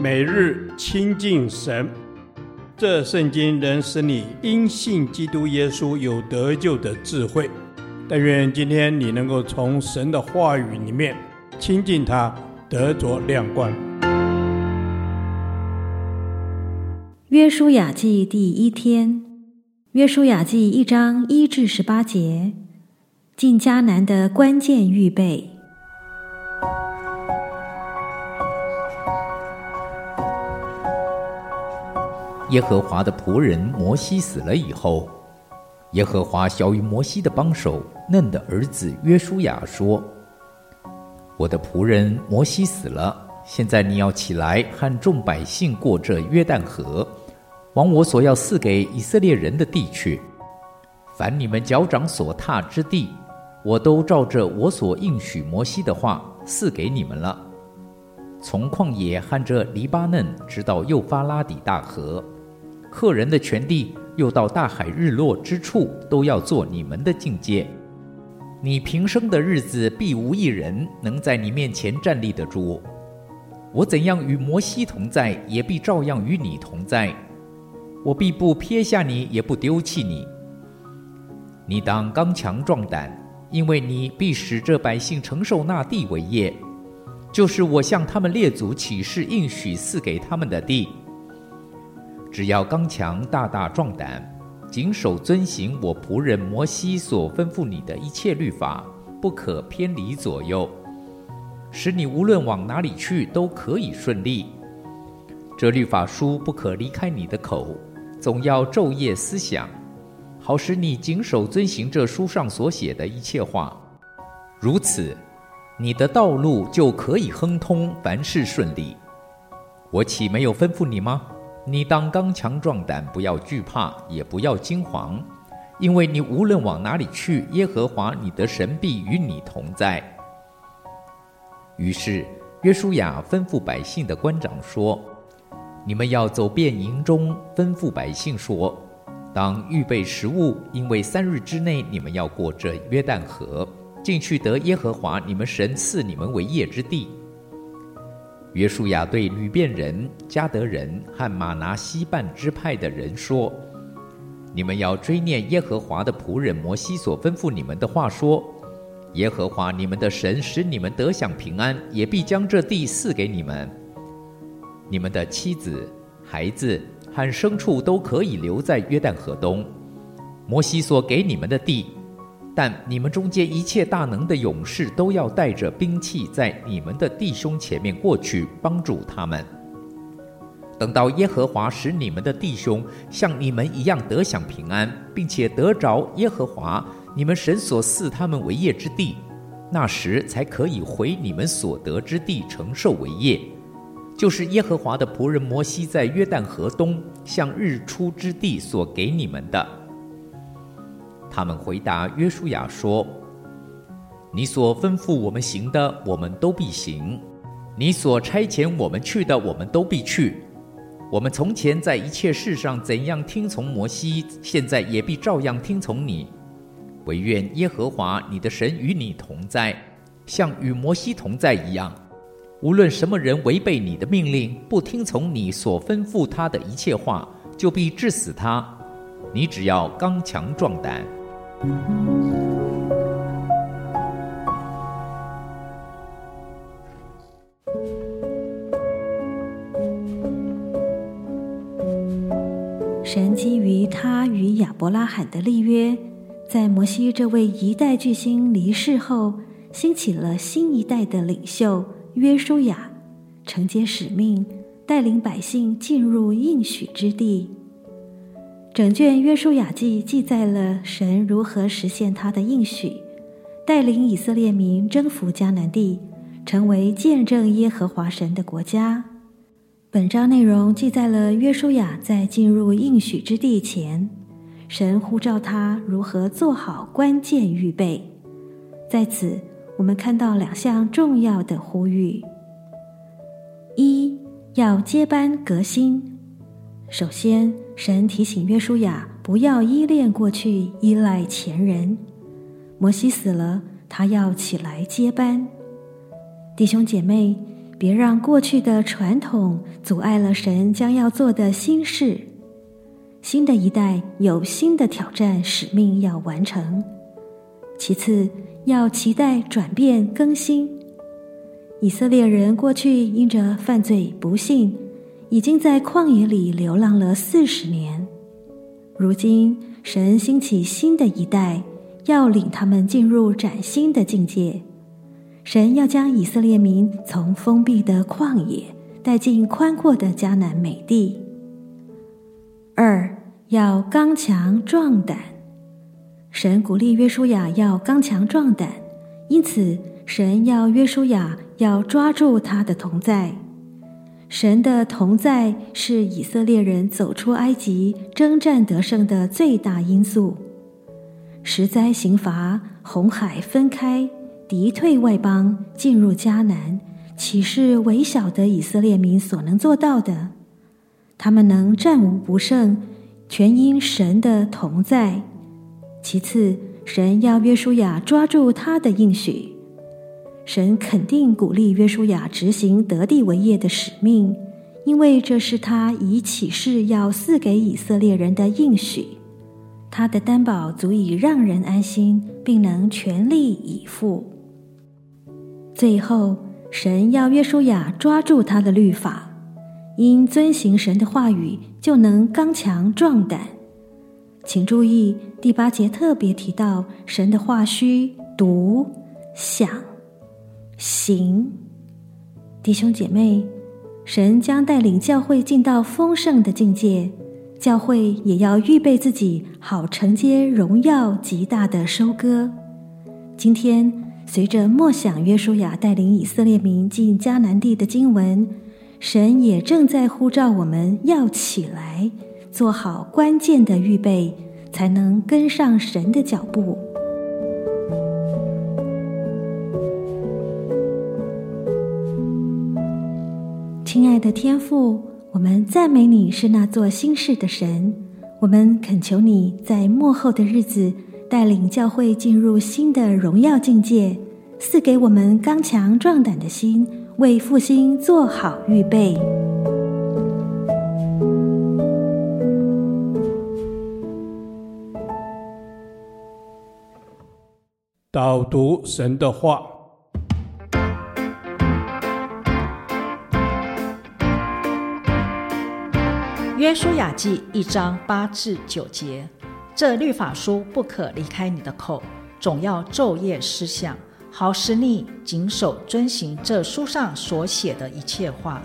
每日亲近神，这圣经能使你因信基督耶稣有得救的智慧。但愿今天你能够从神的话语里面亲近他，得着亮光。约书亚记第一天，约书亚记一章一至十八节，进迦南的关键预备。耶和华的仆人摩西死了以后，耶和华晓諭摩西的帮手嫩的儿子约书亚说：“我的仆人摩西死了，现在你要起来和众百姓过这约旦河，往我所要赐给以色列人的地去。凡你们脚掌所踏之地，我都照着我所应许摩西的话赐给你们了。从旷野和这黎巴嫩，直到幼发拉底大河。”赫人的全地，又到大海日落之处，都要做你们的境界。你平生的日子，必无一人能在你面前站立得住。我怎样与摩西同在，也必照样与你同在。我必不撇下你，也不丢弃你。你当刚强壮胆，因为你必使这百姓承受那地为业，就是我向他们列祖起誓应许赐给他们的地。只要刚强大大壮胆，谨守遵行我仆人摩西所吩咐你的一切律法，不可偏离左右，使你无论往哪里去都可以顺利。这律法书不可离开你的口，总要昼夜思想，好使你谨守遵行这书上所写的一切话。如此，你的道路就可以亨通，凡事顺利。我岂没有吩咐你吗？你当刚强壮胆，不要惧怕，也不要惊惶，因为你无论往哪里去，耶和华你的神必与你同在。于是约书亚吩咐百姓的官长说：“你们要走遍营中，吩咐百姓说：当预备食物，因为三日之内你们要过这约旦河，进去得耶和华你们神赐你们为业之地。”约书亚对吕便人、迦得人和玛拿西半支派的人说：“你们要追念耶和华的仆人摩西所吩咐你们的话，说：耶和华你们的神使你们得享平安，也必将这地赐给你们。你们的妻子、孩子和牲畜都可以留在约旦河东。摩西所给你们的地。”但你们中间一切大能的勇士都要带着兵器，在你们的弟兄前面过去，帮助他们。等到耶和华使你们的弟兄像你们一样得享平安，并且得着耶和华你们神所赐他们为业之地，那时才可以回你们所得之地承受为业，就是耶和华的仆人摩西在约旦河东向日出之地所给你们的。他们回答约书亚说：“你所吩咐我们行的，我们都必行；你所差遣我们去的，我们都必去。我们从前在一切事上怎样听从摩西，现在也必照样听从你。惟愿耶和华你的神与你同在，像与摩西同在一样。无论什么人违背你的命令，不听从你所吩咐他的一切话，就必治死他。你只要刚强壮胆。”神基于他与亚伯拉罕的立约，在摩西这位一代巨星离世后，兴起了新一代的领袖约书亚，承接使命，带领百姓进入应许之地。整卷约书亚记记载了神如何实现他的应许，带领以色列民征服迦南地，成为见证耶和华神的国家。本章内容记载了约书亚在进入应许之地前，神呼召他如何做好关键预备。在此，我们看到两项重要的呼吁：一，要接班革新。首先，神提醒约书亚不要依恋过去，依赖前人。摩西死了，他要起来接班。弟兄姐妹，别让过去的传统阻碍了神将要做的新事。新的一代有新的挑战使命要完成。其次，要期待转变更新。以色列人过去因着犯罪不信，已经在旷野里流浪了四十年。如今，神兴起新的一代，要领他们进入崭新的境界。神要将以色列民从封闭的旷野带进宽阔的迦南美地。二，要刚强壮胆。神鼓励约书亚要刚强壮胆，因此神要约书亚要抓住他的同在。神的同在是以色列人走出埃及、征战得胜的最大因素。十灾刑罚，红海分开。敌退外邦，进入迦南，岂是微小的以色列民所能做到的？他们能战无不胜，全因神的同在。其次，神要约书亚抓住他的应许。神肯定鼓励约书亚执行得地为业的使命，因为这是他以启示要赐给以色列人的应许。他的担保足以让人安心，并能全力以赴。最后，神要约书亚抓住他的律法，因遵行神的话语，就能刚强壮胆。请注意，第八节特别提到神的话须读、想、行。弟兄姐妹，神将带领教会进到丰盛的境界，教会也要预备自己，好承接荣耀极大的收割。今天。随着默想约书亚带领以色列民进迦南地的经文，神也正在呼召我们要起来，做好关键的预备，才能跟上神的脚步。亲爱的天父，我们赞美你是那做新事的神，我们恳求你在末后的日子。带领教会进入新的荣耀境界，赐给我们刚强壮胆的心，为复兴做好预备。导读神的话，约书亚记一章八至九节。这律法书不可离开你的口，总要昼夜思想，好使你谨守遵行这书上所写的一切话。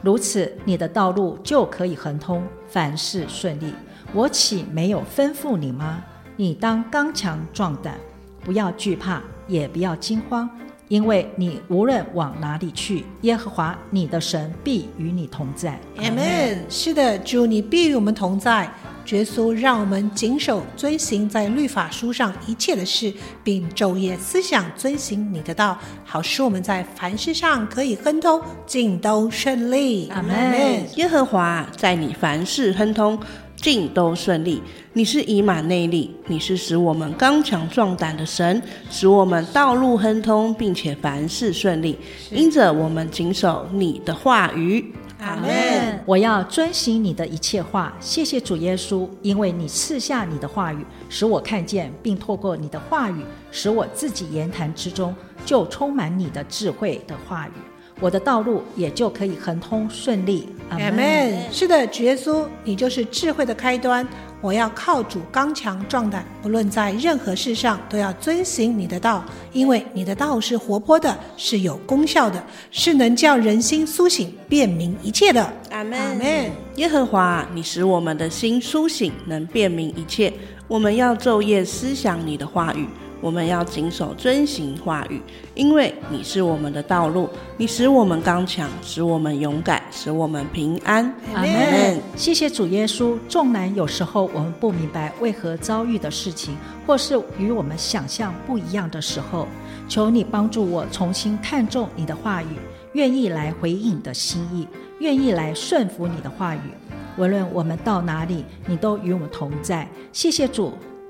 如此，你的道路就可以亨通，凡事顺利。我岂没有吩咐你吗？你当刚强壮胆，不要惧怕，也不要惊慌，因为你无论往哪里去，耶和华你的神必与你同在。阿门。是的，主，你必与我们同在。耶稣让我们谨守遵行在律法书上一切的事，并昼夜思想遵行你的道，好使我们在凡事上可以亨通，尽都顺利。阿门。耶和华在你凡事亨通，尽都顺利。你是以马内利，你是使我们刚强壮胆的神，使我们道路亨通，并且凡事顺利。因着我们谨守你的话语。阿门！我要遵行你的一切话。谢谢主耶稣，因为你赐下你的话语，使我看见，并透过你的话语，使我自己言谈之中就充满你的智慧的话语，我的道路也就可以亨通顺利。阿门！是的，主耶稣，你就是智慧的开端。我要靠主刚强壮胆，不论在任何事上都要遵行你的道，因为你的道是活泼的，是有功效的，是能叫人心苏醒、辨明一切的。阿门。阿门。耶和华，你使我们的心苏醒，能辨明一切。我们要昼夜思想你的话语。我们要谨守遵行话语，因为你是我们的道路，你使我们刚强，使我们勇敢，使我们平安。阿门。谢谢主耶稣。纵然有时候我们不明白为何遭遇的事情，或是与我们想象不一样的时候，求你帮助我重新看重你的话语，愿意来回应你的心意。愿意来顺服你的话语。无论我们到哪里，你都与我们同在。谢谢主，